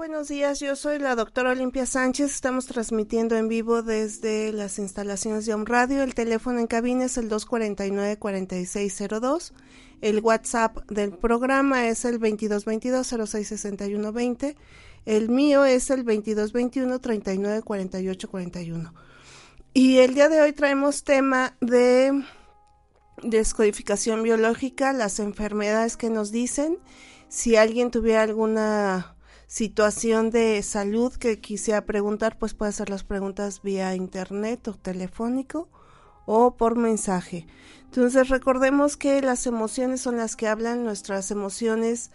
Buenos días, yo soy la doctora Olimpia Sánchez, estamos transmitiendo en vivo desde las instalaciones de Home Radio, el teléfono en cabina es el 249-4602, el WhatsApp del programa es el 2222-066120, el mío es el 2221-394841. Y el día de hoy traemos tema de descodificación biológica, las enfermedades que nos dicen, si alguien tuviera alguna situación de salud que quisiera preguntar, pues puede hacer las preguntas vía internet o telefónico o por mensaje. Entonces recordemos que las emociones son las que hablan, nuestras emociones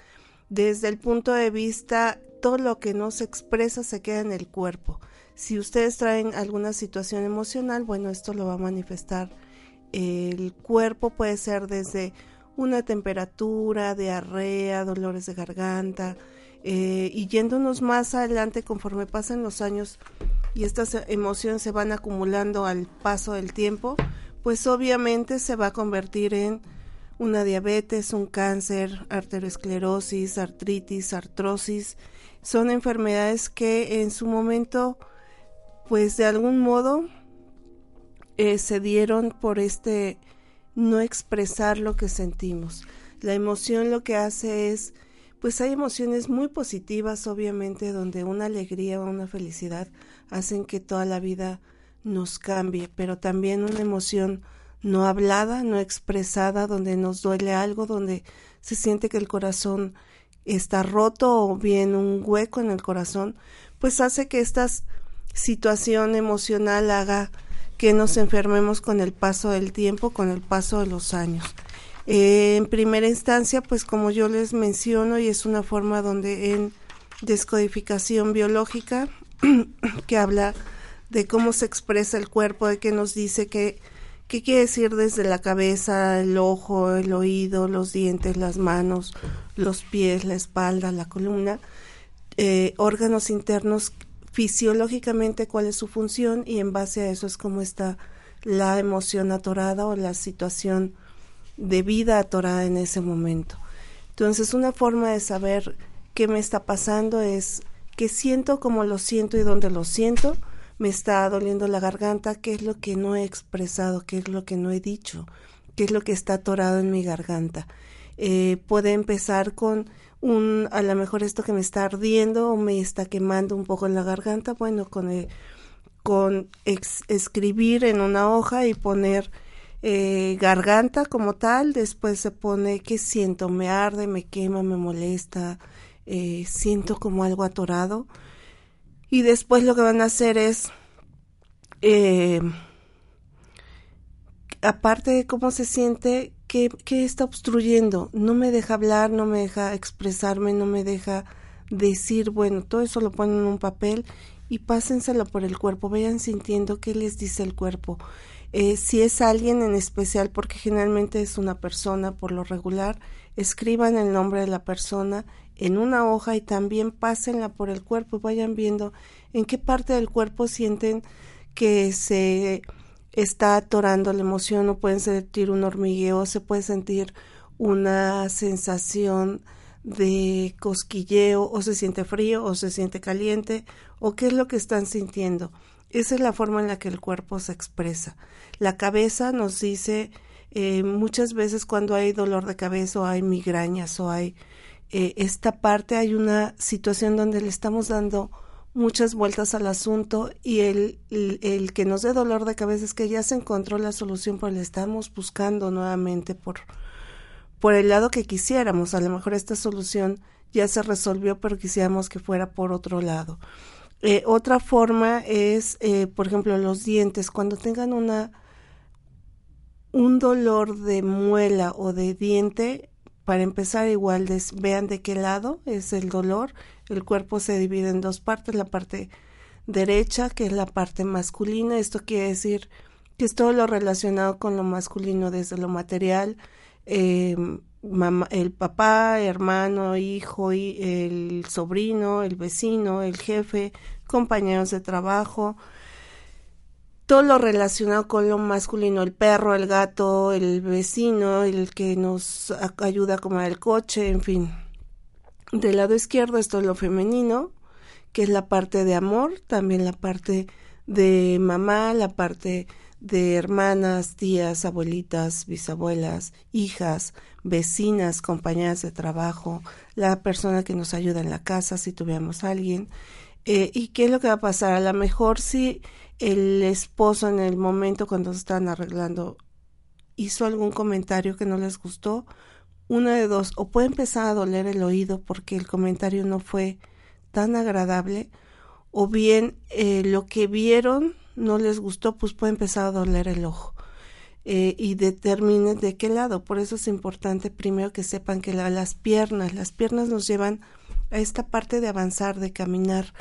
desde el punto de vista, todo lo que no se expresa se queda en el cuerpo. Si ustedes traen alguna situación emocional, bueno, esto lo va a manifestar el cuerpo, puede ser desde una temperatura, diarrea, dolores de garganta, eh, y yéndonos más adelante conforme pasan los años y estas emociones se van acumulando al paso del tiempo, pues obviamente se va a convertir en una diabetes, un cáncer, arteriosclerosis, artritis, artrosis. Son enfermedades que en su momento, pues de algún modo, eh, se dieron por este no expresar lo que sentimos. La emoción lo que hace es pues hay emociones muy positivas, obviamente, donde una alegría o una felicidad hacen que toda la vida nos cambie, pero también una emoción no hablada, no expresada, donde nos duele algo, donde se siente que el corazón está roto o bien un hueco en el corazón, pues hace que esta situación emocional haga que nos enfermemos con el paso del tiempo, con el paso de los años. Eh, en primera instancia, pues como yo les menciono, y es una forma donde en descodificación biológica, que habla de cómo se expresa el cuerpo, de que nos dice que qué quiere decir desde la cabeza, el ojo, el oído, los dientes, las manos, los pies, la espalda, la columna, eh, órganos internos fisiológicamente cuál es su función y en base a eso es cómo está la emoción atorada o la situación de vida atorada en ese momento. Entonces, una forma de saber qué me está pasando es qué siento, cómo lo siento y dónde lo siento. Me está doliendo la garganta, qué es lo que no he expresado, qué es lo que no he dicho, qué es lo que está atorado en mi garganta. Eh, puede empezar con un, a lo mejor esto que me está ardiendo o me está quemando un poco en la garganta, bueno, con, con escribir en una hoja y poner eh, garganta como tal, después se pone que siento, me arde, me quema, me molesta, eh, siento como algo atorado. Y después lo que van a hacer es, eh, aparte de cómo se siente, ¿qué, ¿qué está obstruyendo? No me deja hablar, no me deja expresarme, no me deja decir, bueno, todo eso lo ponen en un papel y pásenselo por el cuerpo, vayan sintiendo qué les dice el cuerpo. Eh, si es alguien en especial, porque generalmente es una persona por lo regular, escriban el nombre de la persona en una hoja y también pásenla por el cuerpo vayan viendo en qué parte del cuerpo sienten que se está atorando la emoción o pueden sentir un hormigueo, se puede sentir una sensación de cosquilleo o se siente frío o se siente caliente o qué es lo que están sintiendo. Esa es la forma en la que el cuerpo se expresa. La cabeza nos dice eh, muchas veces cuando hay dolor de cabeza o hay migrañas o hay eh, esta parte, hay una situación donde le estamos dando muchas vueltas al asunto y el, el, que nos dé dolor de cabeza es que ya se encontró la solución, pero le estamos buscando nuevamente por, por el lado que quisiéramos. A lo mejor esta solución ya se resolvió, pero quisiéramos que fuera por otro lado. Eh, otra forma es, eh, por ejemplo, los dientes. Cuando tengan una un dolor de muela o de diente, para empezar igual vean de qué lado es el dolor. El cuerpo se divide en dos partes, la parte derecha, que es la parte masculina. Esto quiere decir que es todo lo relacionado con lo masculino, desde lo material, eh, el papá, hermano, hijo, el sobrino, el vecino, el jefe, compañeros de trabajo, todo lo relacionado con lo masculino, el perro, el gato, el vecino, el que nos ayuda a comer el coche, en fin. Del lado izquierdo esto es lo femenino, que es la parte de amor, también la parte de mamá, la parte de hermanas, tías, abuelitas, bisabuelas, hijas, vecinas, compañeras de trabajo, la persona que nos ayuda en la casa si tuviéramos a alguien. Eh, ¿Y qué es lo que va a pasar? A lo mejor si el esposo en el momento cuando se están arreglando hizo algún comentario que no les gustó, una de dos, o puede empezar a doler el oído porque el comentario no fue tan agradable, o bien eh, lo que vieron no les gustó, pues puede empezar a doler el ojo. Eh, y determinen de qué lado. Por eso es importante primero que sepan que las piernas, las piernas nos llevan a esta parte de avanzar, de caminar.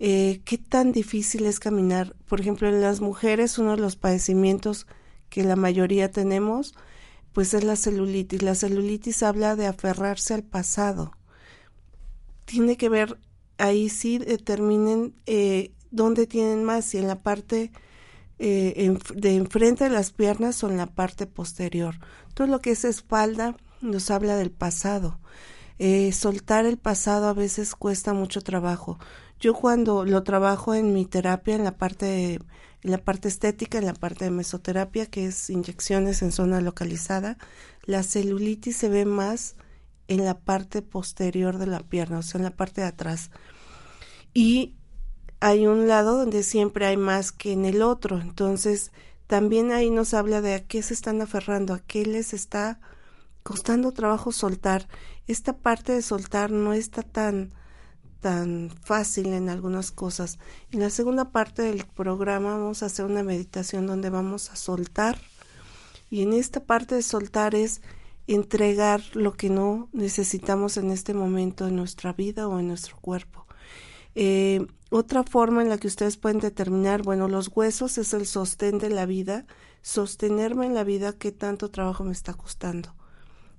Eh, ¿Qué tan difícil es caminar? Por ejemplo, en las mujeres uno de los padecimientos que la mayoría tenemos, pues es la celulitis. La celulitis habla de aferrarse al pasado. Tiene que ver, ahí sí determinen eh, dónde tienen más, si en la parte eh, de enfrente de las piernas o en la parte posterior. Todo lo que es espalda nos habla del pasado. Eh, soltar el pasado a veces cuesta mucho trabajo. Yo cuando lo trabajo en mi terapia, en la parte, en la parte estética, en la parte de mesoterapia, que es inyecciones en zona localizada, la celulitis se ve más en la parte posterior de la pierna, o sea, en la parte de atrás. Y hay un lado donde siempre hay más que en el otro. Entonces, también ahí nos habla de a qué se están aferrando, a qué les está costando trabajo soltar. Esta parte de soltar no está tan tan fácil en algunas cosas. En la segunda parte del programa vamos a hacer una meditación donde vamos a soltar y en esta parte de soltar es entregar lo que no necesitamos en este momento en nuestra vida o en nuestro cuerpo. Eh, otra forma en la que ustedes pueden determinar, bueno, los huesos es el sostén de la vida, sostenerme en la vida, qué tanto trabajo me está costando,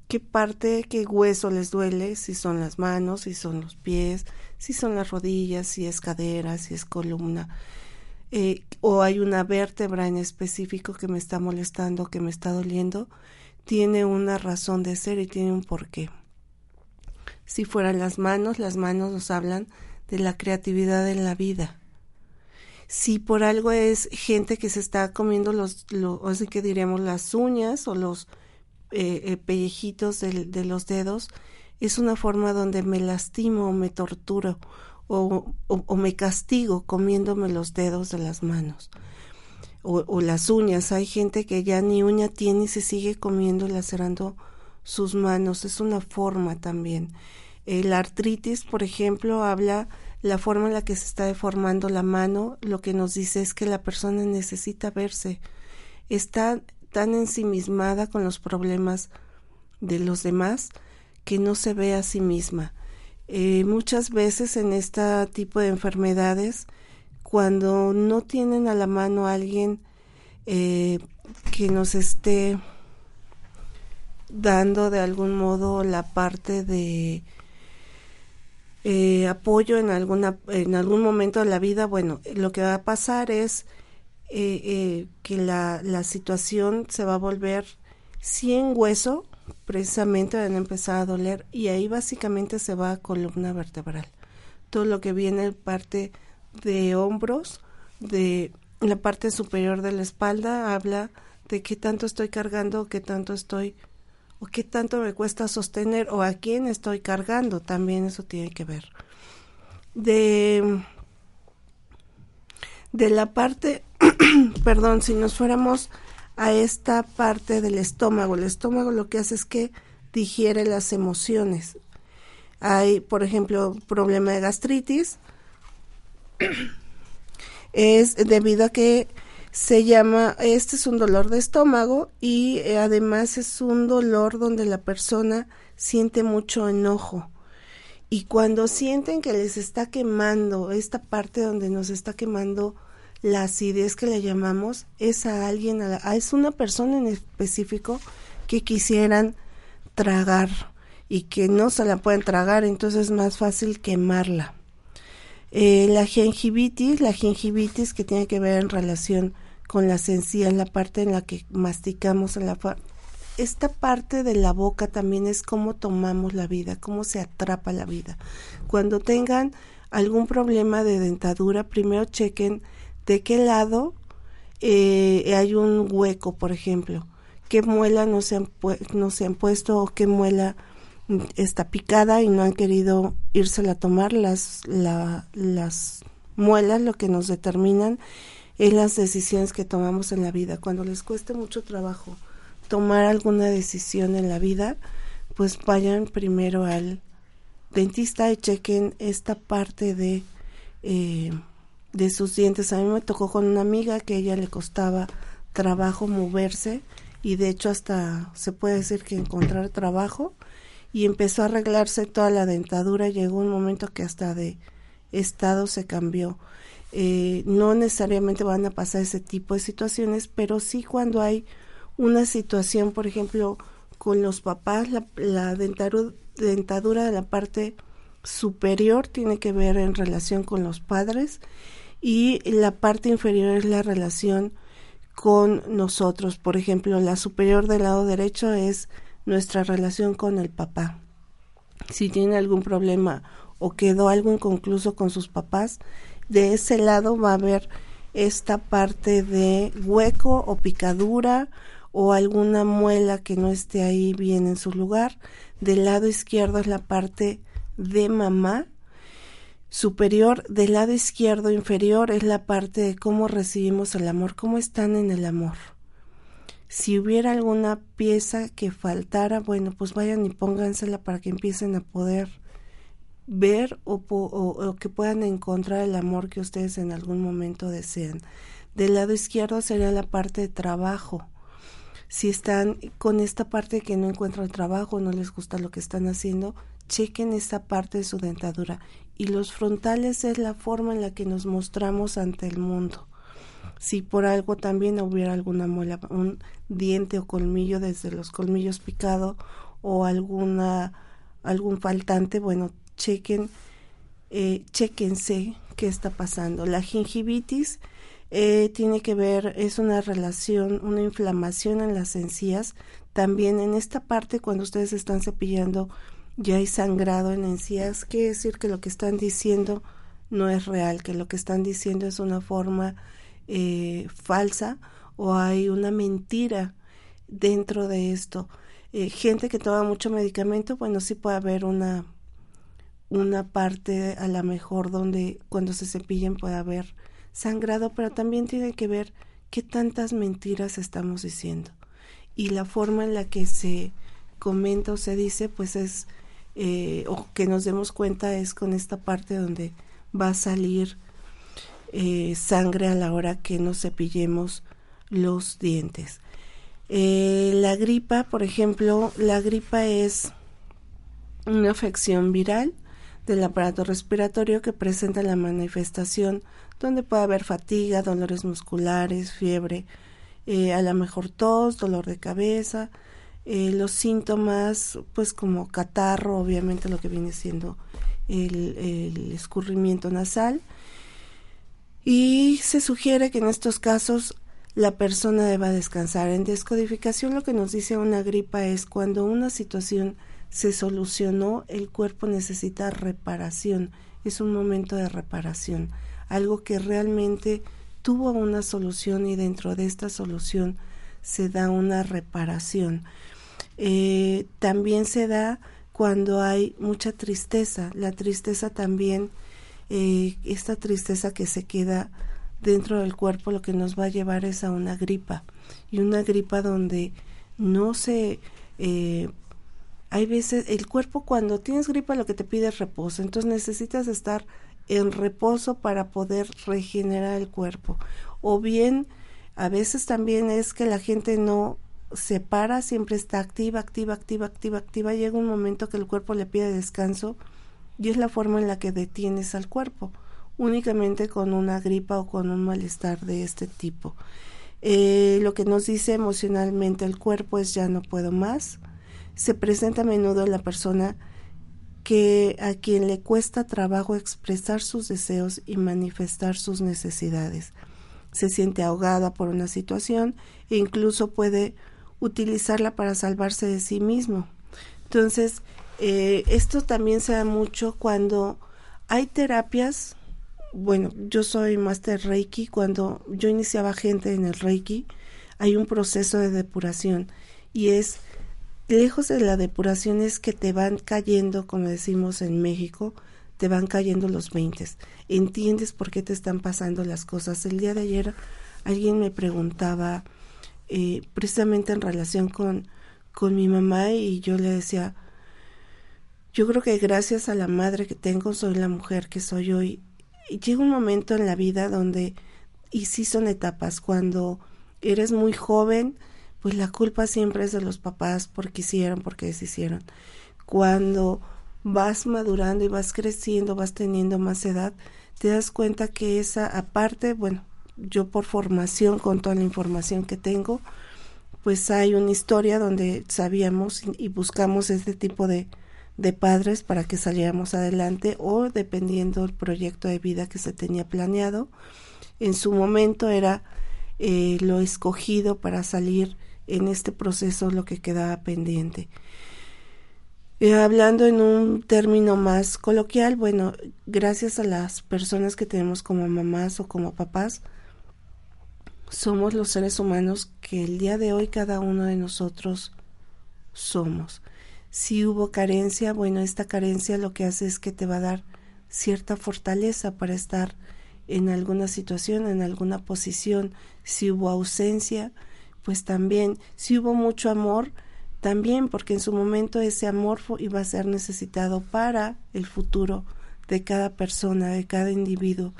qué parte, qué hueso les duele, si son las manos, si son los pies, si son las rodillas, si es cadera, si es columna, eh, o hay una vértebra en específico que me está molestando, que me está doliendo, tiene una razón de ser y tiene un porqué. Si fueran las manos, las manos nos hablan de la creatividad en la vida. Si por algo es gente que se está comiendo los, así que diríamos las uñas o los eh, eh, pellejitos de, los dedos, es una forma donde me lastimo o me torturo o, o, me castigo comiéndome los dedos de las manos. O, o, las uñas. Hay gente que ya ni uña tiene y se sigue comiendo y lacerando sus manos. Es una forma también. La artritis, por ejemplo, habla la forma en la que se está deformando la mano, lo que nos dice es que la persona necesita verse. Está tan ensimismada con los problemas de los demás que no se ve a sí misma. Eh, muchas veces en este tipo de enfermedades, cuando no tienen a la mano a alguien eh, que nos esté dando de algún modo la parte de eh, apoyo en alguna en algún momento de la vida bueno lo que va a pasar es eh, que la, la situación se va a volver sin hueso precisamente van a empezar a doler y ahí básicamente se va a columna vertebral todo lo que viene parte de hombros de la parte superior de la espalda habla de qué tanto estoy cargando qué tanto estoy o qué tanto me cuesta sostener o a quién estoy cargando, también eso tiene que ver. De, de la parte, perdón, si nos fuéramos a esta parte del estómago, el estómago lo que hace es que digiere las emociones. Hay, por ejemplo, problema de gastritis, es debido a que Se llama, este es un dolor de estómago y eh, además es un dolor donde la persona siente mucho enojo. Y cuando sienten que les está quemando, esta parte donde nos está quemando la acidez que le llamamos, es a alguien, a es una persona en específico que quisieran tragar y que no se la pueden tragar, entonces es más fácil quemarla. Eh, la gingivitis, la gingivitis que tiene que ver en relación con las encías, la parte en la que masticamos en la esta parte de la boca también es cómo tomamos la vida, cómo se atrapa la vida. Cuando tengan algún problema de dentadura, primero chequen de qué lado eh, hay un hueco, por ejemplo, qué muela no se han, no se han puesto o qué muela está picada y no han querido írsela a tomar las, las muelas, lo que nos determinan es las decisiones que tomamos en la vida. Cuando les cueste mucho trabajo tomar alguna decisión en la vida, pues vayan primero al dentista y chequen esta parte de, eh, de sus dientes. A mí me tocó con una amiga que a ella le costaba trabajo moverse y de hecho hasta se puede decir que encontrar trabajo y empezó a arreglarse toda la dentadura. Llegó un momento que hasta de estado se cambió. Eh, no necesariamente van a pasar ese tipo de situaciones, pero sí cuando hay una situación, por ejemplo, con los papás, la, la dentadura de la parte superior tiene que ver en relación con los padres y la parte inferior es la relación con nosotros. Por ejemplo, la superior del lado derecho es nuestra relación con el papá. Si tiene algún problema o quedó algo inconcluso con sus papás, de ese lado va a haber esta parte de hueco o picadura o alguna muela que no esté ahí bien en su lugar. Del lado izquierdo es la parte de mamá. Superior, del lado izquierdo inferior es la parte de cómo recibimos el amor, cómo están en el amor. Si hubiera alguna pieza que faltara, bueno, pues vayan y póngansela para que empiecen a poder ver o, que puedan encontrar el amor que ustedes en algún momento desean. Del lado izquierdo sería la parte de trabajo. Si están con esta parte que no encuentran trabajo, no les gusta lo que están haciendo, chequen esta parte de su dentadura. Y los frontales es la forma en la que nos mostramos ante el mundo si por algo también hubiera alguna muela, un diente o colmillo desde los colmillos picado o alguna algún faltante, bueno, chequen, eh, chequense qué está pasando. La gingivitis eh, tiene que ver, es una relación, una inflamación en las encías. También en esta parte, cuando ustedes están cepillando, ya hay sangrado en encías. Quiere decir que lo que están diciendo no es real, que lo que están diciendo es una forma eh, falsa o hay una mentira dentro de esto. Eh, gente que toma mucho medicamento, bueno, sí puede haber una, una parte a la mejor donde cuando se cepillen puede haber sangrado, pero también tiene que ver qué tantas mentiras estamos diciendo. Y la forma en la que se comenta o se dice, pues es, eh, o que nos demos cuenta es con esta parte donde va a salir eh, sangre a la hora que nos cepillemos los dientes. Eh, la gripa, por ejemplo, la gripa es una afección viral del aparato respiratorio que presenta la manifestación donde puede haber fatiga, dolores musculares, fiebre, eh, a lo mejor tos, dolor de cabeza, los síntomas, pues como catarro, obviamente lo que viene siendo el escurrimiento nasal, y se sugiere que en estos casos la persona deba descansar. En descodificación lo que nos dice una gripa es cuando una situación se solucionó, el cuerpo necesita reparación. Es un momento de reparación, algo que realmente tuvo una solución y dentro de esta solución se da una reparación. Eh, también se da cuando hay mucha tristeza. La tristeza también eh, esta tristeza que se queda dentro del cuerpo lo que nos va a llevar es a una gripa. Y una gripa donde no se eh, hay veces el cuerpo cuando tienes gripa lo que te pide es reposo. Entonces necesitas estar en reposo para poder regenerar el cuerpo. O bien A veces también es que la gente no se para, siempre está activa, activa, activa, activa, activa. Llega un momento que el cuerpo le pide descanso y es la forma en la que detienes al cuerpo, únicamente con una gripa o con un malestar de este tipo. Eh, lo que nos dice emocionalmente el cuerpo es ya no puedo más. Se presenta a menudo en la persona que a quien le cuesta trabajo expresar sus deseos y manifestar sus necesidades. Se siente ahogada por una situación e incluso puede utilizarla para salvarse de sí mismo. Entonces, eh, esto también se da mucho cuando hay terapias. Bueno, yo soy máster Reiki. Cuando yo iniciaba gente en el Reiki, hay un proceso de depuración y es lejos de la depuración es que te van cayendo, como decimos en México, te van cayendo los veintes. Entiendes por qué te están pasando las cosas. El día de ayer alguien me preguntaba eh, precisamente en relación con, con mi mamá y yo le decía, yo creo que gracias a la madre que tengo soy la mujer que soy hoy. Y llega un momento en la vida donde, y sí son etapas, cuando eres muy joven, pues la culpa siempre es de los papás porque hicieron, porque deshicieron. Cuando vas madurando y vas creciendo, vas teniendo más edad, te das cuenta que esa aparte, bueno, yo por formación, con toda la información que tengo, pues hay una historia donde sabíamos y, buscamos este tipo de, de padres para que saliéramos adelante o dependiendo del proyecto de vida que se tenía planeado. En su momento era eh, lo escogido para salir en este proceso lo que quedaba pendiente. Eh, hablando en un término más coloquial, bueno, gracias a las personas que tenemos como mamás o como papás, somos los seres humanos que el día de hoy cada uno de nosotros somos. Si hubo carencia, bueno, esta carencia lo que hace es que te va a dar cierta fortaleza para estar en alguna situación, en alguna posición. Si hubo ausencia, pues también. Si hubo mucho amor, también, porque en su momento ese amor iba a ser necesitado para el futuro de cada persona, de cada individuo,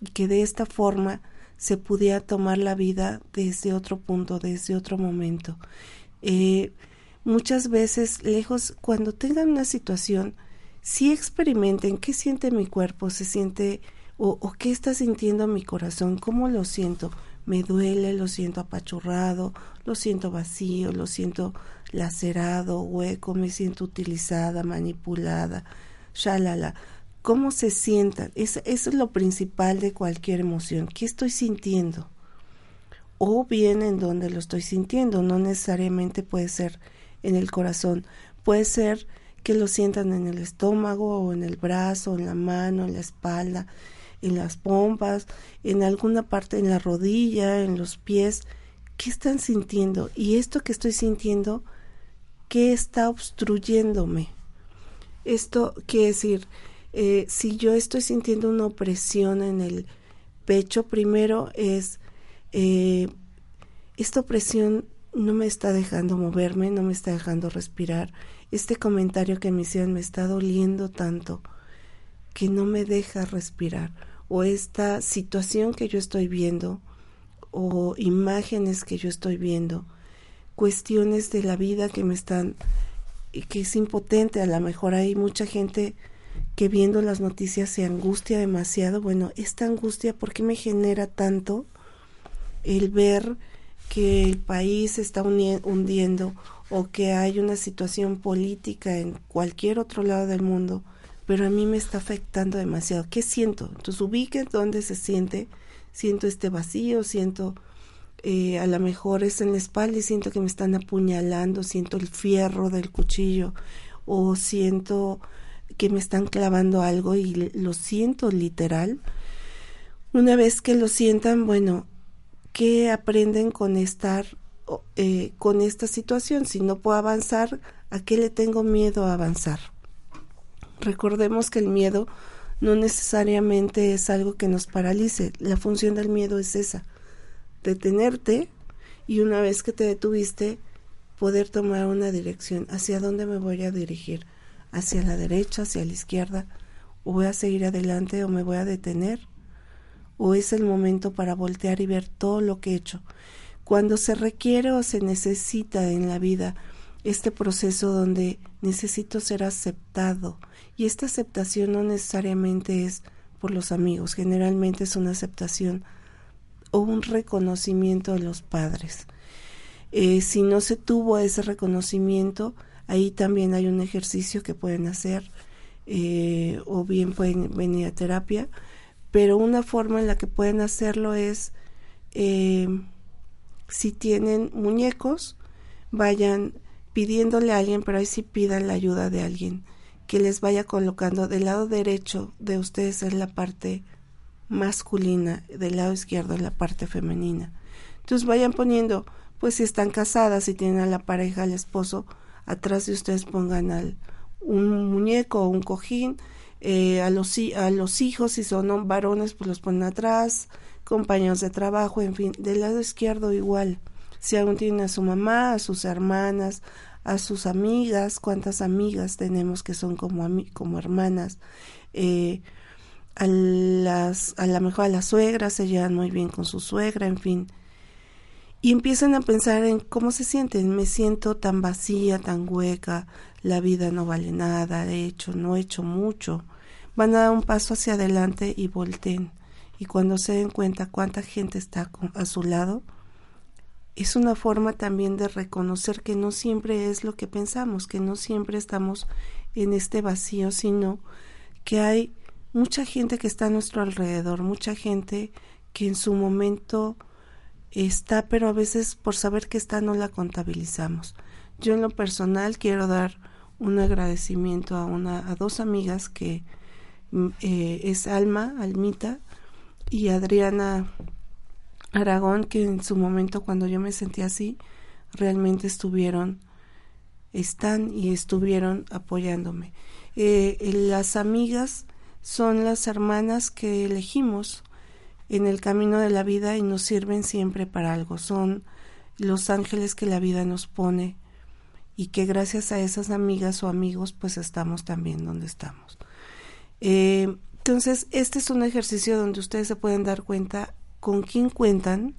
y que de esta forma se pudiera tomar la vida desde otro punto, desde otro momento. Eh, muchas veces, lejos, cuando tengan una situación, sí experimenten qué siente mi cuerpo, se siente o, o qué está sintiendo mi corazón, cómo lo siento. Me duele, lo siento apachurrado, lo siento vacío, lo siento lacerado, hueco, me siento utilizada, manipulada, shalala cómo se sientan. eso es lo principal de cualquier emoción. ¿Qué estoy sintiendo? O bien en dónde lo estoy sintiendo. No necesariamente puede ser en el corazón. Puede ser que lo sientan en el estómago o en el brazo, en la mano, en la espalda, en las pompas, en alguna parte, en la rodilla, en los pies. ¿Qué están sintiendo? Y esto que estoy sintiendo, ¿qué está obstruyéndome? Esto quiere decir, eh, si yo estoy sintiendo una opresión en el pecho, primero es, eh, esta opresión no me está dejando moverme, no me está dejando respirar. Este comentario que me hicieron me está doliendo tanto que no me deja respirar. O esta situación que yo estoy viendo, o imágenes que yo estoy viendo, cuestiones de la vida que me están, que es impotente. A lo mejor hay mucha gente que viendo las noticias se angustia demasiado. Bueno, esta angustia, ¿por qué me genera tanto el ver que el país se está hundiendo o que hay una situación política en cualquier otro lado del mundo, pero a mí me está afectando demasiado? ¿Qué siento? Entonces ubique dónde se siente. Siento este vacío, siento eh, a lo mejor es en la espalda y siento que me están apuñalando, siento el fierro del cuchillo o siento que me están clavando algo y lo siento literal. Una vez que lo sientan, bueno, ¿qué aprenden con estar eh, con esta situación? Si no puedo avanzar, ¿a qué le tengo miedo a avanzar? Recordemos que el miedo no necesariamente es algo que nos paralice. La función del miedo es esa, detenerte y una vez que te detuviste, poder tomar una dirección. ¿Hacia dónde me voy a dirigir? Hacia la derecha, hacia la izquierda, o voy a seguir adelante o me voy a detener, o es el momento para voltear y ver todo lo que he hecho. Cuando se requiere o se necesita en la vida este proceso donde necesito ser aceptado y esta aceptación no necesariamente es por los amigos, generalmente es una aceptación o un reconocimiento de los padres. Eh, si no se tuvo ese reconocimiento, ahí también hay un ejercicio que pueden hacer eh, o bien pueden venir a terapia, pero una forma en la que pueden hacerlo es eh, si tienen muñecos, vayan pidiéndole a alguien, pero ahí sí pidan la ayuda de alguien que les vaya colocando del lado derecho de ustedes es la parte masculina, del lado izquierdo es la parte femenina. Entonces vayan poniendo, pues si están casadas, si tienen a la pareja, al esposo, atrás de ustedes pongan al, un muñeco o un cojín, eh, a, los, a los hijos, si son varones, pues los ponen atrás, compañeros de trabajo, en fin, del lado izquierdo igual. Si aún tienen a su mamá, a sus hermanas, a sus amigas, cuántas amigas tenemos que son como, como hermanas, eh, a las, a lo mejor a la suegra se llevan muy bien con su suegra, en fin. Y empiezan a pensar en cómo se sienten. Me siento tan vacía, tan hueca, la vida no vale nada, de hecho, no he hecho mucho. Van a dar un paso hacia adelante y volteen. Y cuando se den cuenta cuánta gente está a su lado, es una forma también de reconocer que no siempre es lo que pensamos, que no siempre estamos en este vacío, sino que hay mucha gente que está a nuestro alrededor, mucha gente que en su momento está, pero a veces por saber que está no la contabilizamos. Yo en lo personal quiero dar un agradecimiento a una a dos amigas que mm, eh, es Alma, Almita y Adriana Aragón, que en su momento cuando yo me sentí así, realmente estuvieron, están y estuvieron apoyándome. Eh, las amigas son las hermanas que elegimos en el camino de la vida y nos sirven siempre para algo. Son los ángeles que la vida nos pone y que gracias a esas amigas o amigos pues estamos también donde estamos. Eh, entonces, este es un ejercicio donde ustedes se pueden dar cuenta con quién cuentan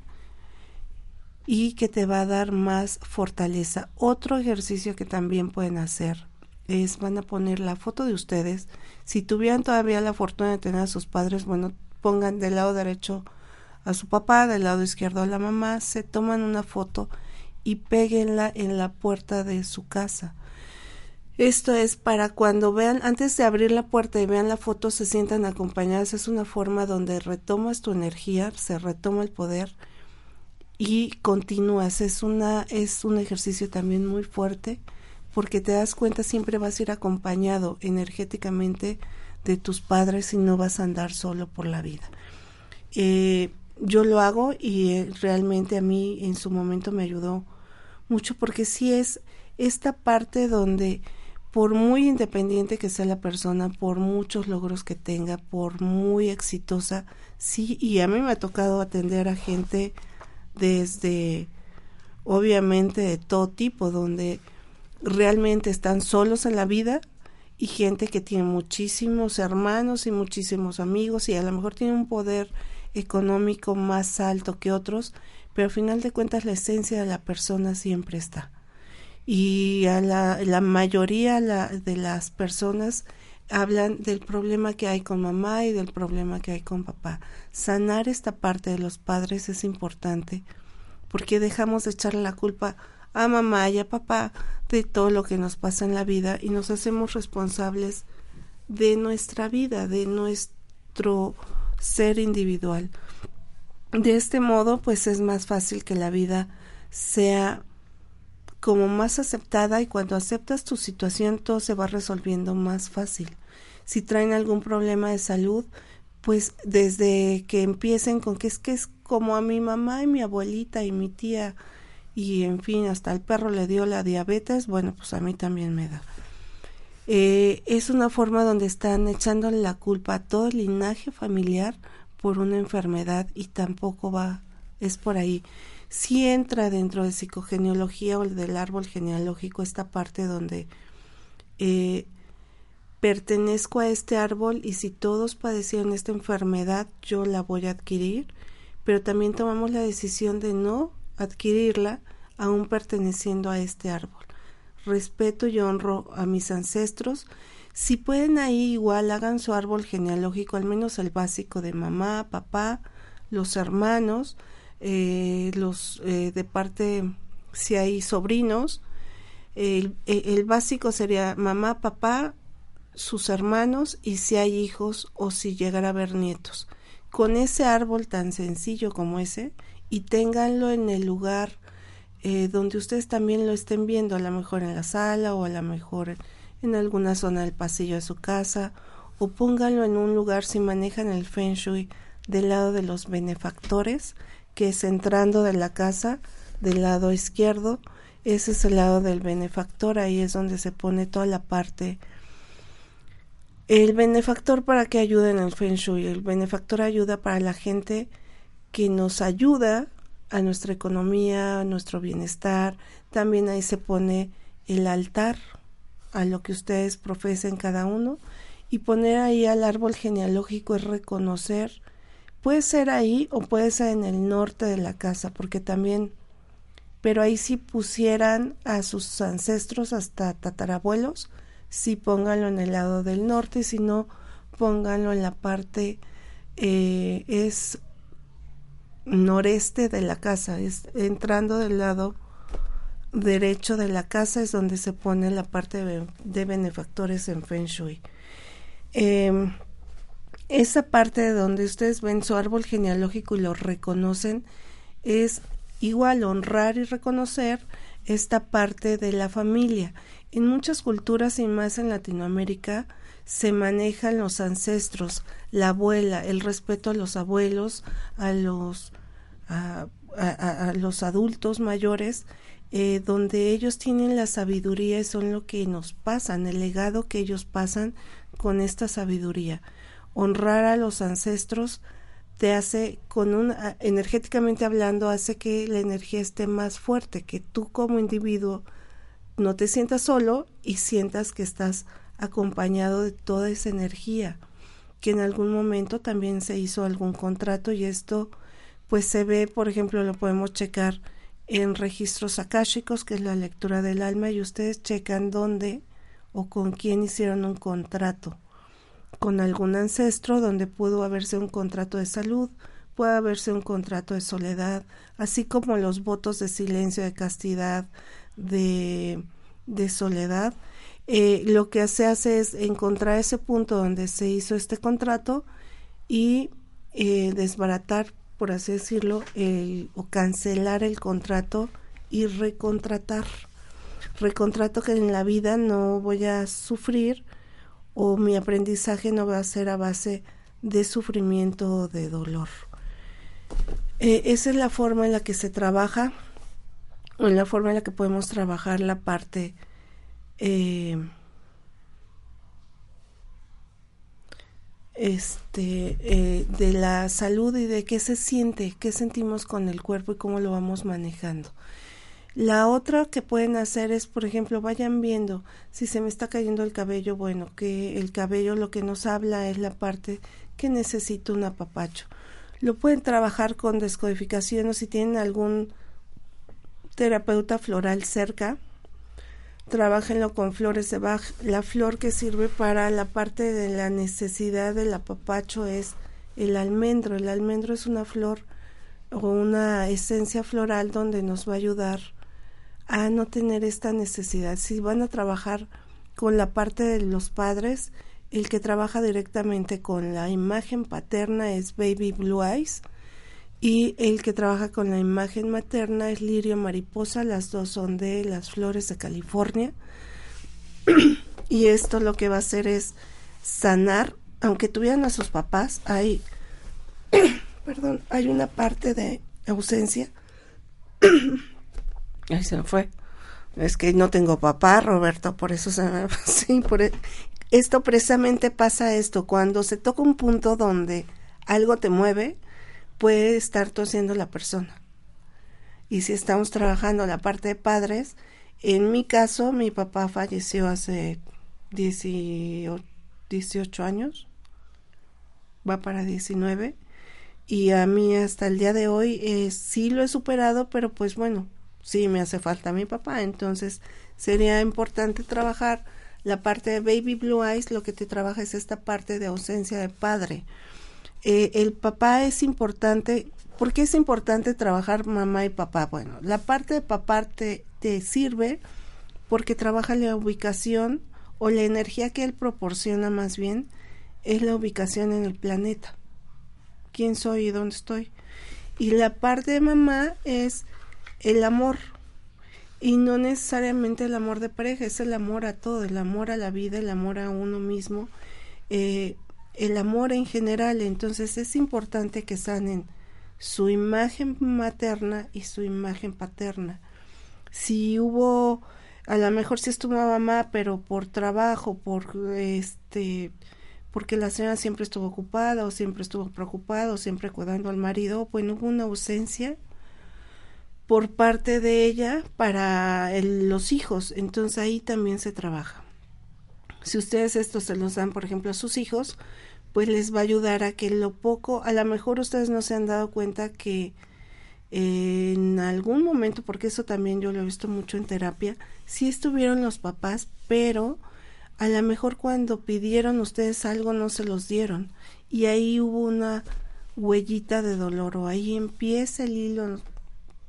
y que te va a dar más fortaleza. Otro ejercicio que también pueden hacer es van a poner la foto de ustedes. Si tuvieran todavía la fortuna de tener a sus padres, bueno, pongan del lado derecho a su papá, del lado izquierdo a la mamá, se toman una foto y péguenla en la puerta de su casa. Esto es para cuando vean, antes de abrir la puerta y vean la foto, se sientan acompañadas. Es una forma donde retomas tu energía, se retoma el poder y continúas. Es, una, es un ejercicio también muy fuerte porque te das cuenta siempre vas a ir acompañado energéticamente de tus padres y no vas a andar solo por la vida. Eh, yo lo hago y eh, realmente a mí en su momento me ayudó mucho porque sí es esta parte donde por muy independiente que sea la persona, por muchos logros que tenga, por muy exitosa, sí, y a mí me ha tocado atender a gente desde, obviamente, de todo tipo, donde realmente están solos en la vida y gente que tiene muchísimos hermanos y muchísimos amigos y a lo mejor tiene un poder económico más alto que otros, pero al final de cuentas la esencia de la persona siempre está. Y a la, la mayoría de las personas hablan del problema que hay con mamá y del problema que hay con papá. Sanar esta parte de los padres es importante porque dejamos de echarle la culpa a mamá y a papá de todo lo que nos pasa en la vida y nos hacemos responsables de nuestra vida, de nuestro ser individual. De este modo, pues es más fácil que la vida sea como más aceptada y cuando aceptas tu situación todo se va resolviendo más fácil. Si traen algún problema de salud, pues desde que empiecen con que es que es como a mi mamá y mi abuelita y mi tía y en fin hasta el perro le dio la diabetes, bueno pues a mí también me da. Eh, es una forma donde están echándole la culpa a todo el linaje familiar por una enfermedad y tampoco va, es por ahí. Si entra dentro de psicogenealogía o del árbol genealógico esta parte donde eh, pertenezco a este árbol y si todos padecieron esta enfermedad, yo la voy a adquirir, pero también tomamos la decisión de no adquirirla aún perteneciendo a este árbol. Respeto y honro a mis ancestros. Si pueden ahí igual hagan su árbol genealógico, al menos el básico de mamá, papá, los hermanos, eh, los eh, de parte si hay sobrinos, el, el, básico sería mamá, papá, sus hermanos y si hay hijos o si llegara a haber nietos. Con ese árbol tan sencillo como ese y ténganlo en el lugar eh, donde ustedes también lo estén viendo, a lo mejor en la sala o a lo mejor en alguna zona del pasillo de su casa o pónganlo en un lugar si manejan el feng shui del lado de los benefactores, que es entrando de la casa del lado izquierdo, ese es el lado del benefactor, ahí es donde se pone toda la parte el benefactor para que ayude en el Feng Shui. El benefactor ayuda para la gente que nos ayuda a nuestra economía, a nuestro bienestar. También ahí se pone el altar a lo que ustedes profesen cada uno y poner ahí al árbol genealógico es reconocer. Puede ser ahí o puede ser en el norte de la casa, porque también, pero ahí si pusieran a sus ancestros hasta tatarabuelos, si pónganlo en el lado del norte, si no, pónganlo en la parte, eh, es noreste de la casa, es entrando del lado derecho de la casa es donde se pone la parte de, benefactores en Feng Shui. Em, esa parte de donde ustedes ven su árbol genealógico y lo reconocen es igual honrar y reconocer esta parte de la familia. En muchas culturas y más en Latinoamérica se manejan los ancestros, la abuela, el respeto a los abuelos, a los, a, los adultos mayores, eh, donde ellos tienen la sabiduría y son lo que nos pasan, el legado que ellos pasan con esta sabiduría. Honrar a los ancestros te hace, con un, energéticamente hablando, hace que la energía esté más fuerte, que tú como individuo no te sientas solo y sientas que estás acompañado de toda esa energía, que en algún momento también se hizo algún contrato y esto pues se ve, por ejemplo, lo podemos checar en registros akáshicos, que es la lectura del alma, y ustedes checan dónde o con quién hicieron un contrato. Con algún ancestro donde pudo haberse un contrato de salud, puede haberse un contrato de soledad, así como los votos de silencio, de castidad, de, de soledad, eh, lo que se hace es encontrar ese punto donde se hizo este contrato y eh, desbaratar, por así decirlo, o cancelar el contrato y recontratar. Recontrato que en la vida no voy a sufrir o mi aprendizaje no va a ser a base de sufrimiento o de dolor. Eh, esa es la forma en la que se trabaja en la forma en la que podemos trabajar la parte eh, este eh, de la salud y de qué se siente, qué sentimos con el cuerpo y cómo lo vamos manejando. La otra que pueden hacer es, por ejemplo, vayan viendo si se me está cayendo el cabello, bueno, que el cabello lo que nos habla es la parte que necesita un apapacho. Lo pueden trabajar con descodificación o si tienen algún terapeuta floral cerca. Trabajenlo con flores de Bach. La flor que sirve para la parte de la necesidad del apapacho es el almendro. El almendro es una flor o una esencia floral donde nos va a ayudar a no tener esta necesidad. Si van a trabajar con la parte de los padres, el que trabaja directamente con la imagen paterna es Baby Blue Eyes y el que trabaja con la imagen materna es Lirio Mariposa, las dos son de las flores de California. y esto lo que va a hacer es sanar, aunque tuvieran a sus papás, hay, perdón, hay una parte de ausencia. Ahí se me fue. Es que no tengo papá, Roberto, por eso se me sí, por e, esto precisamente pasa esto cuando se toca un punto donde algo te mueve, puede estar tosiendo la persona. Y si estamos trabajando la parte de padres, en mi caso, mi papá falleció hace 18, 18 años, va para 19 y a mí hasta el día de hoy eh, sí lo he superado, pero pues bueno, sí me hace falta mi papá, entonces sería importante trabajar la parte de Baby Blue Eyes, lo que te trabaja es esta parte de ausencia de padre. Eh, el papá es importante, ¿por qué es importante trabajar mamá y papá? Bueno, la parte de papá te, te sirve porque trabaja la ubicación o la energía que él proporciona más bien es la ubicación en el planeta. ¿Quién soy y dónde estoy? Y la parte de mamá es el amor. Y no necesariamente el amor de pareja, es el amor a todo, el amor a la vida, el amor a uno mismo, eh, el amor en general. Entonces es importante que sanen su imagen materna y su imagen paterna. Si hubo, a lo mejor si estuvo mamá, pero por trabajo, por este, porque la señora siempre estuvo ocupada o siempre estuvo preocupada o siempre cuidando al marido, bueno, hubo una ausencia por parte de ella para los hijos, entonces ahí también se trabaja. Si ustedes esto se los dan, por ejemplo, a sus hijos, pues les va a ayudar a que lo poco, a lo mejor ustedes no se han dado cuenta que en algún momento, porque eso también yo lo he visto mucho en terapia, sí estuvieron los papás, pero a lo mejor cuando pidieron ustedes algo no se los dieron. Y ahí hubo una huellita de dolor o ahí empieza el hilo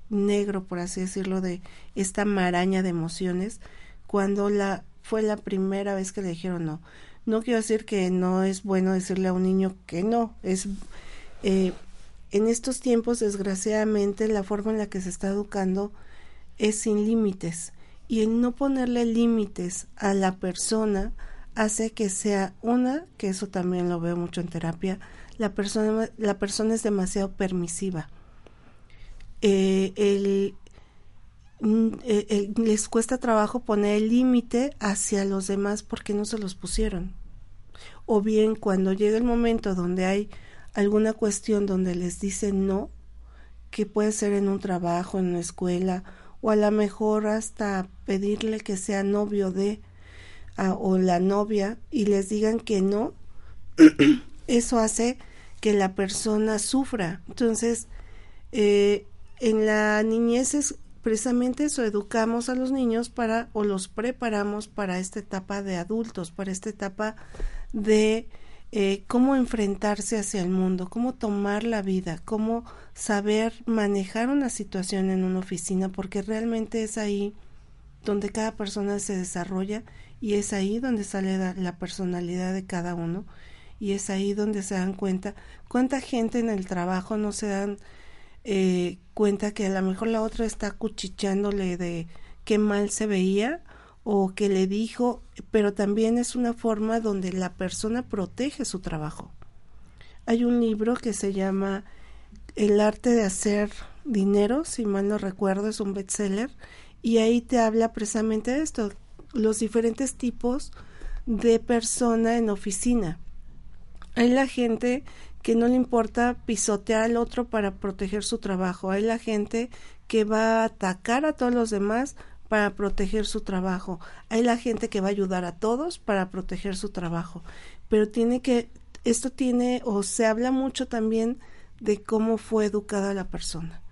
negro, por así decirlo, de esta maraña de emociones cuando la fue la primera vez que le dijeron no. No quiero decir que no es bueno decirle a un niño que no, es eh, en estos tiempos desgraciadamente la forma en la que se está educando es sin límites y el no ponerle límites a la persona hace que sea una, que eso también lo veo mucho en terapia, la persona, la persona es demasiado permisiva. Eh, eh, les cuesta trabajo poner el límite hacia los demás porque no se los pusieron. O bien cuando llega el momento donde hay alguna cuestión donde les dicen no, que puede ser en un trabajo, en una escuela o a lo mejor hasta pedirle que sea novio de o la novia y les digan que no, eso hace que la persona sufra. Entonces, eh, en la niñez es precisamente eso, educamos a los niños para o los preparamos para esta etapa de adultos, para esta etapa de eh, cómo enfrentarse hacia el mundo, cómo tomar la vida, cómo saber manejar una situación en una oficina, porque realmente es ahí donde cada persona se desarrolla y es ahí donde sale la, personalidad de cada uno y es ahí donde se dan cuenta cuánta gente en el trabajo no se dan eh, cuenta que a lo mejor la otra está cuchichándole de qué mal se veía o que le dijo, pero también es una forma donde la persona protege su trabajo. Hay un libro que se llama El arte de hacer dinero, si mal no recuerdo, es un bestseller, y ahí te habla precisamente de esto, los diferentes tipos de persona en oficina. Hay la gente que no le importa pisotear al otro para proteger su trabajo. Hay la gente que va a atacar a todos los demás para proteger su trabajo. Hay la gente que va a ayudar a todos para proteger su trabajo. Pero tiene que, esto tiene, o se habla mucho también de cómo fue educada la persona.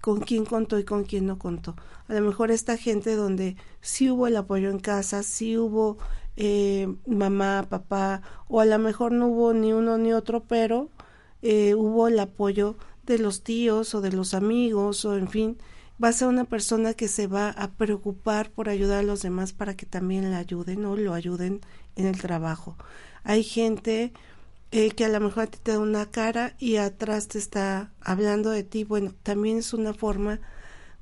Con quién contó y con quién no contó. A lo mejor esta gente donde sí hubo el apoyo en casa, sí hubo eh, mamá, papá, o a lo mejor no hubo ni uno ni otro, pero eh, hubo el apoyo de los tíos o de los amigos, o en fin, va a ser una persona que se va a preocupar por ayudar a los demás para que también la ayuden o lo ayuden en el trabajo. Hay gente eh, que a lo mejor te da una cara y atrás te está hablando de ti. Bueno, también es una forma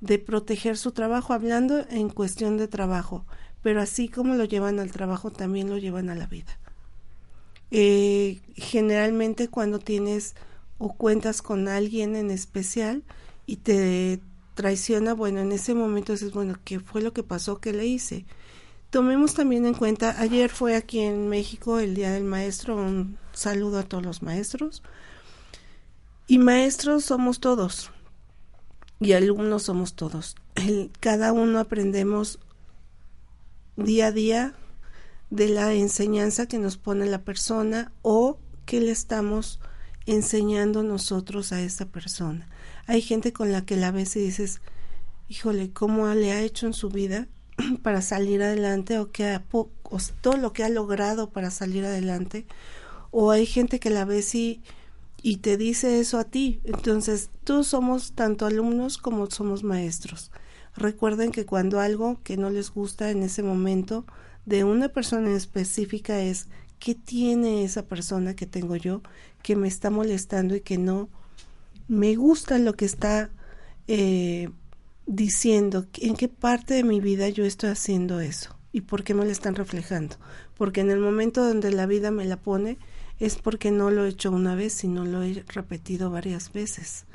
de proteger su trabajo, hablando en cuestión de trabajo, pero así como lo llevan al trabajo, también lo llevan a la vida. Eh, generalmente cuando tienes o cuentas con alguien en especial y te traiciona, bueno, en ese momento dices, bueno, ¿qué fue lo que pasó? ¿Qué le hice? Tomemos también en cuenta, ayer fue aquí en México el Día del Maestro, un saludo a todos los maestros. Y maestros somos todos, y alumnos somos todos. cada uno aprendemos día a día de la enseñanza que nos pone la persona o que le estamos enseñando nosotros a esa persona. Hay gente con la que la ves y dices, híjole, ¿cómo le ha hecho en su vida para salir adelante o, que todo lo que ha logrado para salir adelante? O hay gente que la ves y, y te dice eso a ti. Entonces, todos somos tanto alumnos como somos maestros. Recuerden que cuando algo que no les gusta en ese momento de una persona específica es qué tiene esa persona que tengo yo que me está molestando y que no me gusta lo que está eh, diciendo, en qué parte de mi vida yo estoy haciendo eso y por qué me lo están reflejando. Porque en el momento donde la vida me la pone es porque no lo he hecho una vez, sino lo he repetido varias veces.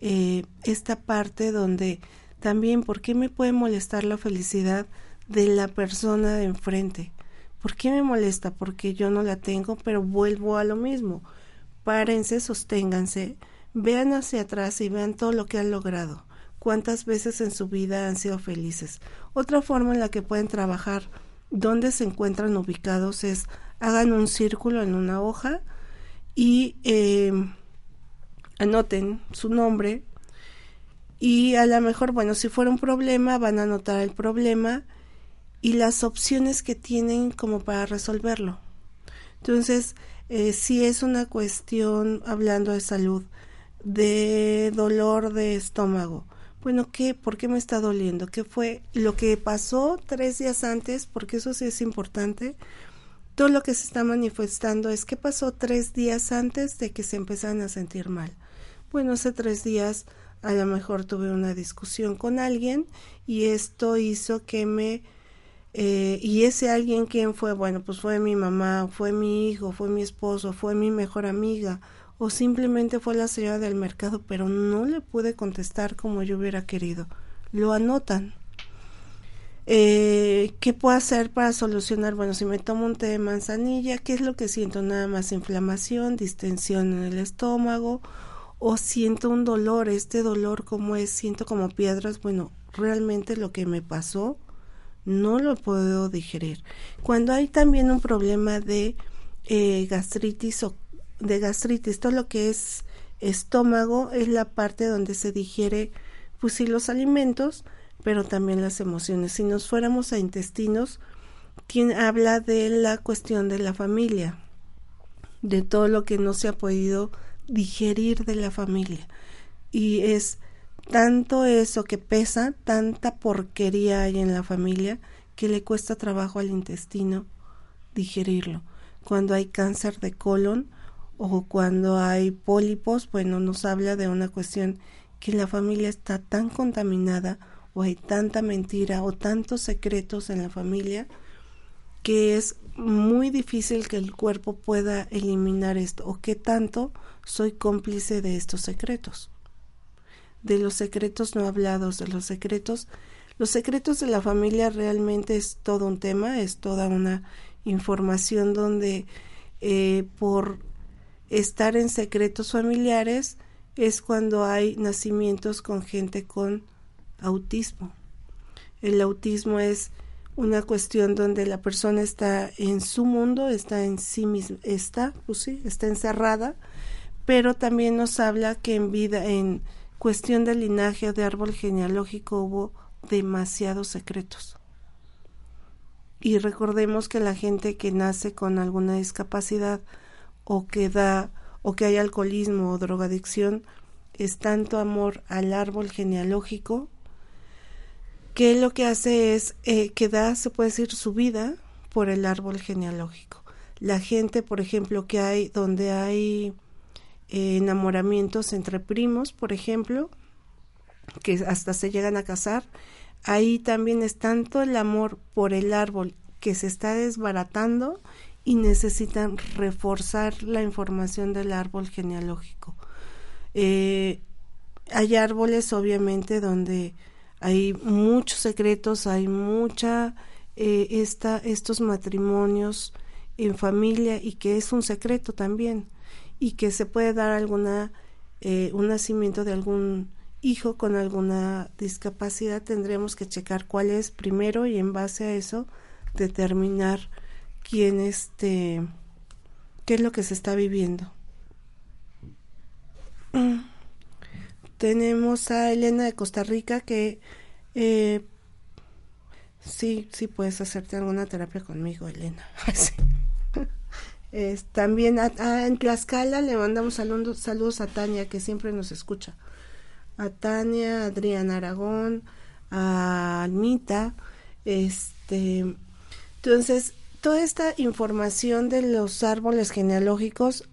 Eh, esta parte donde también, ¿por qué me puede molestar la felicidad de la persona de enfrente? ¿Por qué me molesta? Porque yo no la tengo, pero vuelvo a lo mismo. Párense, sosténganse, vean hacia atrás y vean todo lo que han logrado. Cuántas veces en su vida han sido felices. Otra forma en la que pueden trabajar dónde se encuentran ubicados es hagan un círculo en una hoja y eh, anoten su nombre y a lo mejor, bueno, si fuera un problema, van a anotar el problema y las opciones que tienen como para resolverlo. Entonces, eh, si es una cuestión, hablando de salud, de dolor de estómago, bueno, ¿qué? ¿Por qué me está doliendo? ¿Qué fue lo que pasó tres días antes? Porque eso sí es importante. Todo lo que se está manifestando es qué pasó tres días antes de que se empezaran a sentir mal. Bueno, hace tres días a lo mejor tuve una discusión con alguien y esto hizo que me eh, y ese alguien quién fue, bueno, pues fue mi mamá, fue mi hijo, fue mi esposo, fue mi mejor amiga, o simplemente fue la señora del mercado, pero no le pude contestar como yo hubiera querido. Lo anotan. Eh, ¿Qué puedo hacer para solucionar? Bueno, si me tomo un té de manzanilla, ¿qué es lo que siento? Nada más inflamación, distensión en el estómago, o siento un dolor, este dolor como es, siento como piedras, bueno, realmente lo que me pasó no lo puedo digerir. Cuando hay también un problema de eh, gastritis o de gastritis, todo lo que es estómago es la parte donde se digiere pues sí los alimentos, pero también las emociones. Si nos fuéramos a intestinos, quien habla de la cuestión de la familia, de todo lo que no se ha podido digerir de la familia. Y es tanto eso que pesa, tanta porquería hay en la familia que le cuesta trabajo al intestino digerirlo. Cuando hay cáncer de colon o cuando hay pólipos, bueno, nos habla de una cuestión que la familia está tan contaminada o hay tanta mentira o tantos secretos en la familia que es muy difícil que el cuerpo pueda eliminar esto o que tanto soy cómplice de estos secretos de los secretos no hablados, de los secretos. Los secretos de la familia realmente es todo un tema, es toda una información donde eh, por estar en secretos familiares es cuando hay nacimientos con gente con autismo. El autismo es una cuestión donde la persona está en su mundo, está en sí misma, está, pues sí, está encerrada, pero también nos habla que en vida, en cuestión de linaje o de árbol genealógico hubo demasiados secretos. Y recordemos que la gente que nace con alguna discapacidad o que da o que hay alcoholismo o drogadicción es tanto amor al árbol genealógico que lo que hace es eh, que da, se puede decir, su vida por el árbol genealógico. La gente, por ejemplo, que hay donde hay enamoramientos entre primos, por ejemplo, que hasta se llegan a casar. Ahí también es tanto el amor por el árbol que se está desbaratando y necesitan reforzar la información del árbol genealógico. Eh, hay árboles, obviamente, donde hay muchos secretos, hay mucha eh, esta, estos matrimonios en familia y que es un secreto también y que se puede dar alguna eh, un nacimiento de algún hijo con alguna discapacidad tendremos que checar cuál es primero y en base a eso determinar quién este qué es lo que se está viviendo. Tenemos a Elena de Costa Rica que eh, sí, sí puedes hacerte alguna terapia conmigo, Elena. también en Tlaxcala le mandamos saludos, saludos a Tania, que siempre nos escucha. A Tania, a Adrián Aragón, a Almita. Este, entonces, toda esta información de los árboles genealógicos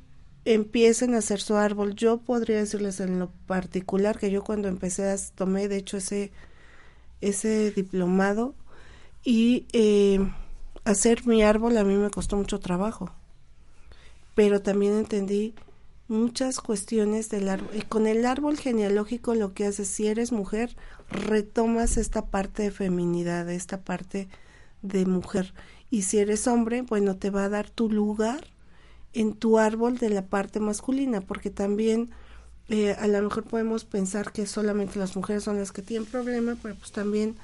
empiecen a hacer su árbol. Yo podría decirles en lo particular que yo cuando empecé tomé de hecho ese ese diplomado y eh, hacer mi árbol a mí me costó mucho trabajo pero también entendí muchas cuestiones del árbol. Y con el árbol genealógico lo que haces, si eres mujer, retomas esta parte de feminidad, esta parte de mujer. Y si eres hombre, bueno, te va a dar tu lugar en tu árbol de la parte masculina, porque también eh, a lo mejor podemos pensar que solamente las mujeres son las que tienen problema, pero pues también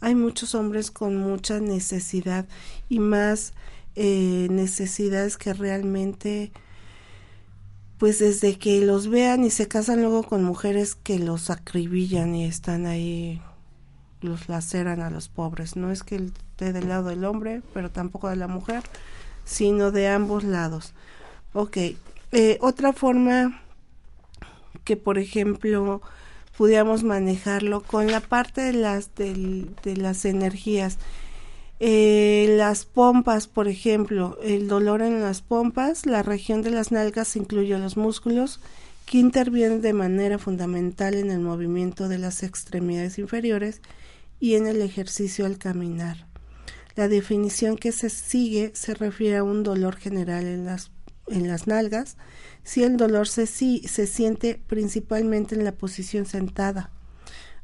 hay muchos hombres con mucha necesidad y más eh, necesidades que realmente pues desde que los vean y se casan luego con mujeres que los acribillan y están ahí los laceran a los pobres. No es que esté del lado del hombre pero tampoco de la mujer sino de ambos lados ok eh, otra forma que por ejemplo pudiéramos manejarlo con la parte de las de las energías eh, las pompas, por ejemplo, el dolor en las pompas, la región de las nalgas incluye los músculos que intervienen de manera fundamental en el movimiento de las extremidades inferiores y en el ejercicio al caminar. La definición que se sigue se refiere a un dolor general en las, en las nalgas, si el dolor se, se siente principalmente en la posición sentada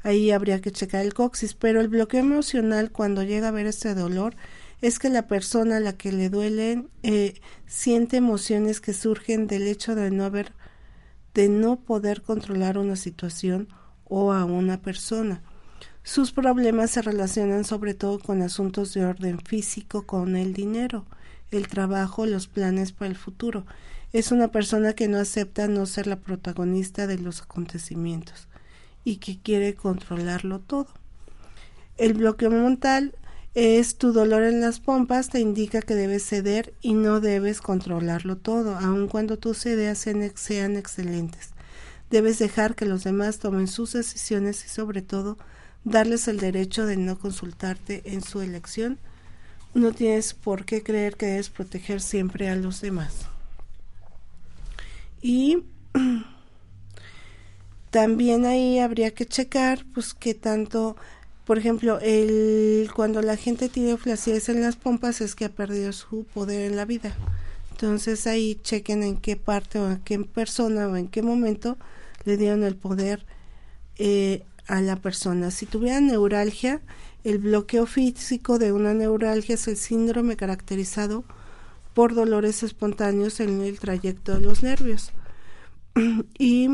ahí habría que checar el coxis, pero el bloqueo emocional cuando llega a ver este dolor es que la persona a la que le duelen eh, siente emociones que surgen del hecho de no haber, de no poder controlar una situación o a una persona. Sus problemas se relacionan sobre todo con asuntos de orden físico, con el dinero, el trabajo, los planes para el futuro. Es una persona que no acepta no ser la protagonista de los acontecimientos y que quiere controlarlo todo. El bloqueo mental es tu dolor en las pompas, te indica que debes ceder y no debes controlarlo todo, aun cuando tus ideas sean excelentes. Debes dejar que los demás tomen sus decisiones y sobre todo darles el derecho de no consultarte en su elección. No tienes por qué creer que debes proteger siempre a los demás. Y también ahí habría que checar pues que tanto por ejemplo el cuando la gente tiene flacidez en las pompas es que ha perdido su poder en la vida entonces ahí chequen en qué parte o en qué persona o en qué momento le dieron el poder eh, a la persona si tuviera neuralgia el bloqueo físico de una neuralgia es el síndrome caracterizado por dolores espontáneos en el trayecto de los nervios y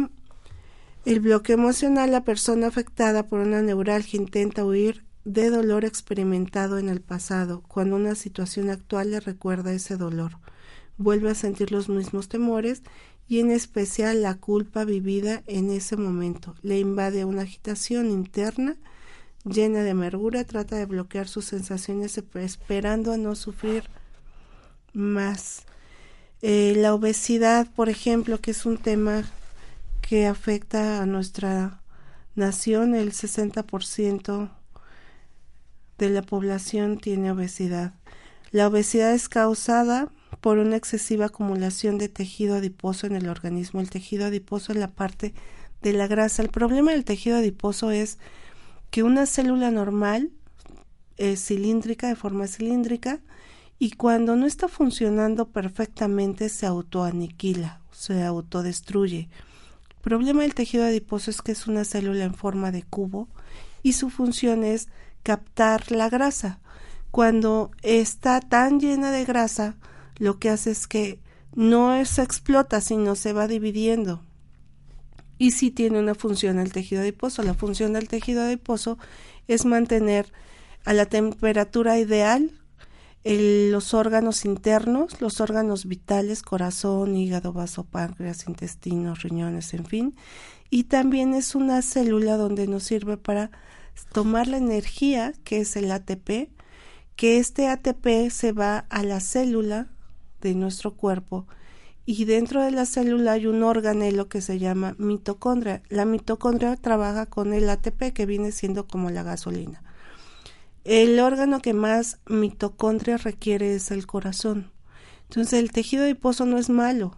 el bloqueo emocional, la persona afectada por una neuralgia intenta huir de dolor experimentado en el pasado, cuando una situación actual le recuerda ese dolor. Vuelve a sentir los mismos temores y en especial la culpa vivida en ese momento. Le invade una agitación interna llena de amargura, trata de bloquear sus sensaciones esperando a no sufrir más. Eh, la obesidad, por ejemplo, que es un tema que afecta a nuestra nación. El 60% de la población tiene obesidad. La obesidad es causada por una excesiva acumulación de tejido adiposo en el organismo. El tejido adiposo es la parte de la grasa. El problema del tejido adiposo es que una célula normal es cilíndrica, de forma cilíndrica, y cuando no está funcionando perfectamente se autoaniquila, se autodestruye problema del tejido adiposo es que es una célula en forma de cubo y su función es captar la grasa. Cuando está tan llena de grasa, lo que hace es que no se explota, sino se va dividiendo. Y sí tiene una función el tejido adiposo. La función del tejido adiposo es mantener a la temperatura ideal los órganos internos, los órganos vitales, corazón, hígado, vaso, páncreas, intestinos, riñones, en fin. Y también es una célula donde nos sirve para tomar la energía, que es el ATP, que este ATP se va a la célula de nuestro cuerpo y dentro de la célula hay un organelo que se llama mitocondria. La mitocondria trabaja con el ATP que viene siendo como la gasolina. El órgano que más mitocondria requiere es el corazón. Entonces el tejido adiposo no es malo.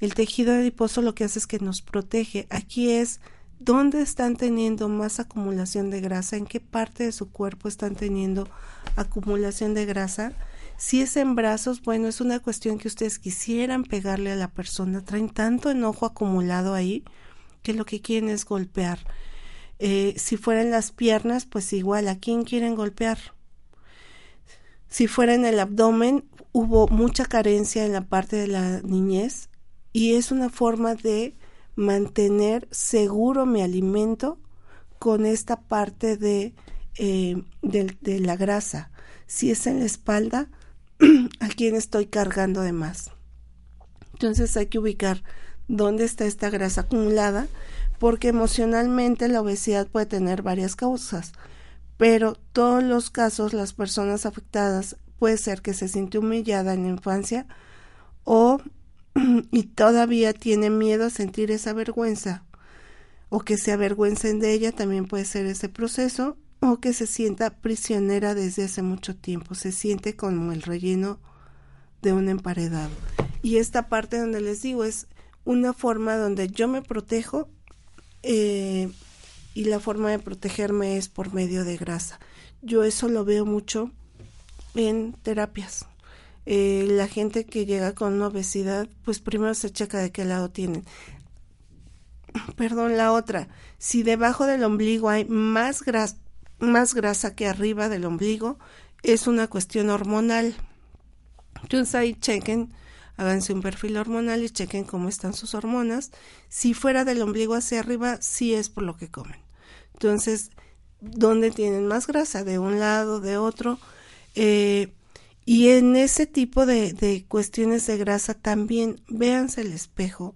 El tejido adiposo lo que hace es que nos protege. Aquí es dónde están teniendo más acumulación de grasa, en qué parte de su cuerpo están teniendo acumulación de grasa. Si es en brazos, bueno, es una cuestión que ustedes quisieran pegarle a la persona. Traen tanto enojo acumulado ahí que lo que quieren es golpear. Eh, si fueran las piernas, pues igual, ¿a quién quieren golpear? Si fuera en el abdomen, hubo mucha carencia en la parte de la niñez y es una forma de mantener seguro mi alimento con esta parte de, eh, de, la grasa. Si es en la espalda, a quién estoy cargando de más. Entonces hay que ubicar dónde está esta grasa acumulada porque emocionalmente la obesidad puede tener varias causas, pero todos los casos las personas afectadas puede ser que se siente humillada en la infancia o y todavía tiene miedo a sentir esa vergüenza o que se avergüencen de ella también puede ser ese proceso o que se sienta prisionera desde hace mucho tiempo, se siente como el relleno de un emparedado. Y esta parte donde les digo es una forma donde yo me protejo eh, y la forma de protegerme es por medio de grasa. Yo eso lo veo mucho en terapias. Eh, la gente que llega con obesidad, pues primero se checa de qué lado tienen. Perdón, la otra, si debajo del ombligo hay más, grasa, más grasa que arriba del ombligo, es una cuestión hormonal. Entonces ahí chequen háganse un perfil hormonal y chequen cómo están sus hormonas. Si fuera del ombligo hacia arriba, sí es por lo que comen. Entonces, ¿dónde tienen más grasa? De un lado, de otro. Eh, y en ese tipo de, de cuestiones de grasa también véanse el espejo,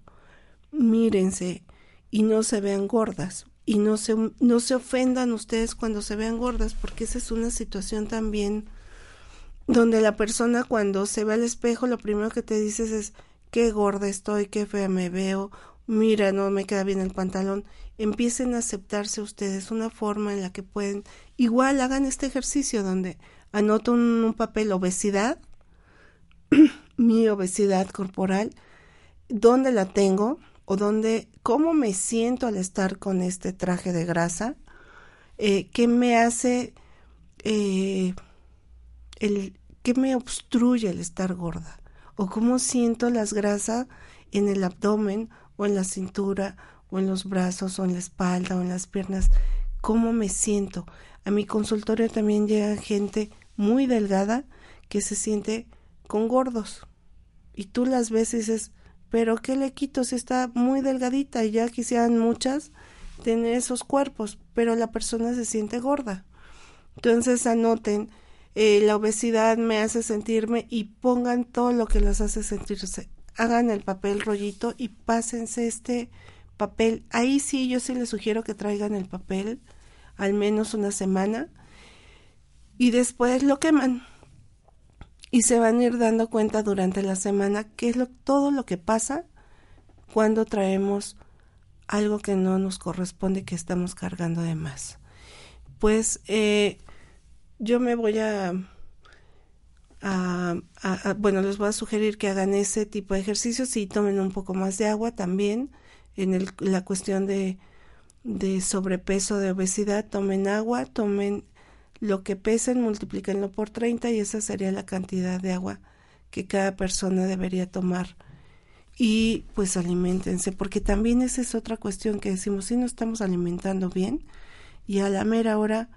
mírense y no se vean gordas. Y no se, no se ofendan ustedes cuando se vean gordas, porque esa es una situación también donde la persona cuando se ve al espejo lo primero que te dices es qué gorda estoy, qué fea me veo, mira, no me queda bien el pantalón. Empiecen a aceptarse ustedes una forma en la que pueden, igual hagan este ejercicio donde anoto un, un papel obesidad, mi obesidad corporal, dónde la tengo o dónde, cómo me siento al estar con este traje de grasa, eh, qué me hace eh, el, ¿Qué me obstruye el estar gorda? ¿O cómo siento las grasas en el abdomen o en la cintura o en los brazos o en la espalda o en las piernas? ¿Cómo me siento? A mi consultorio también llega gente muy delgada que se siente con gordos. Y tú las ves y dices, pero ¿qué le quito si está muy delgadita y ya quisieran muchas tener esos cuerpos, pero la persona se siente gorda? Entonces anoten eh, la obesidad me hace sentirme y pongan todo lo que las hace sentirse. Hagan el papel rollito y pásense este papel. Ahí sí, yo sí les sugiero que traigan el papel al menos una semana y después lo queman. Y se van a ir dando cuenta durante la semana qué es lo, todo lo que pasa cuando traemos algo que no nos corresponde, que estamos cargando de más. Pues eh, yo me voy a, bueno, les voy a sugerir que hagan ese tipo de ejercicios y tomen un poco más de agua también. En el, la cuestión de, de sobrepeso, de obesidad, tomen agua, tomen lo que pesen, multiplíquenlo por 30 y esa sería la cantidad de agua que cada persona debería tomar. Y pues alimentense, porque también esa es otra cuestión que decimos, si no estamos alimentando bien y a la mera hora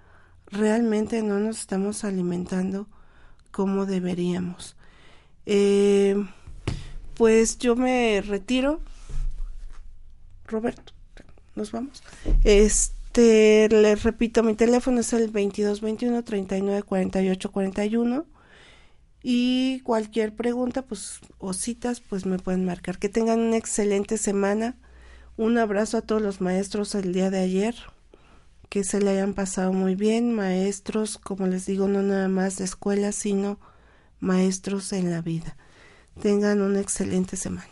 realmente no nos estamos alimentando como deberíamos. Eh, pues yo me retiro. Roberto, nos vamos. Este, les repito, mi teléfono es el 2221 39 48 41 Y cualquier pregunta, pues, o citas, pues me pueden marcar. Que tengan una excelente semana. Un abrazo a todos los maestros el día de ayer. Que se le hayan pasado muy bien. Maestros, como les digo, no nada más de escuela, sino maestros en la vida. Tengan una excelente semana.